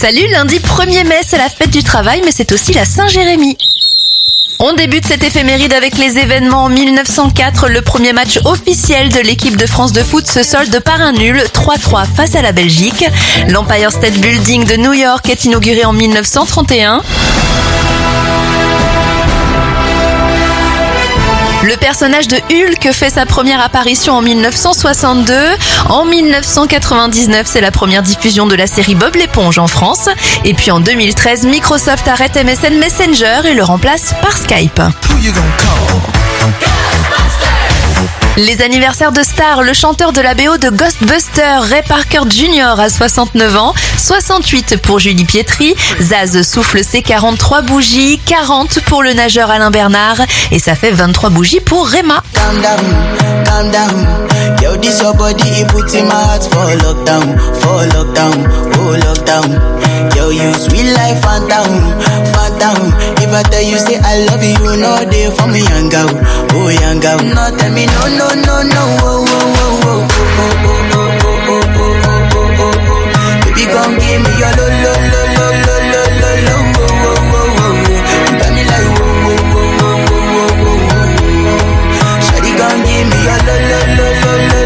Salut, lundi 1er mai, c'est la fête du travail, mais c'est aussi la Saint-Jérémy. On débute cette éphéméride avec les événements en 1904. Le premier match officiel de l'équipe de France de foot se solde par un nul 3-3 face à la Belgique. L'Empire State Building de New York est inauguré en 1931. Le personnage de Hulk fait sa première apparition en 1962. En 1999, c'est la première diffusion de la série Bob l'éponge en France. Et puis en 2013, Microsoft arrête MSN Messenger et le remplace par Skype. Les anniversaires de stars, le chanteur de la BO de Ghostbusters, Ray Parker Jr. à 69 ans, 68 pour Julie Pietri, Zaz souffle ses 43 bougies, 40 pour le nageur Alain Bernard et ça fait 23 bougies pour lockdown, oh. Yo, you sweet life. I tell you say I love you, know they for me, young girl, oh young girl. No, tell me no, no, no, no, oh, oh, oh, oh, oh, oh, oh, oh, oh, oh, oh, oh, oh. Baby, come give me your lo, lo, lo, lo, lo, lo, lo, lo, oh, oh, oh, oh, oh. You got me like, oh, oh, oh, oh, oh, oh, oh, oh. Shawty gon' give me your lo lo lo lo lo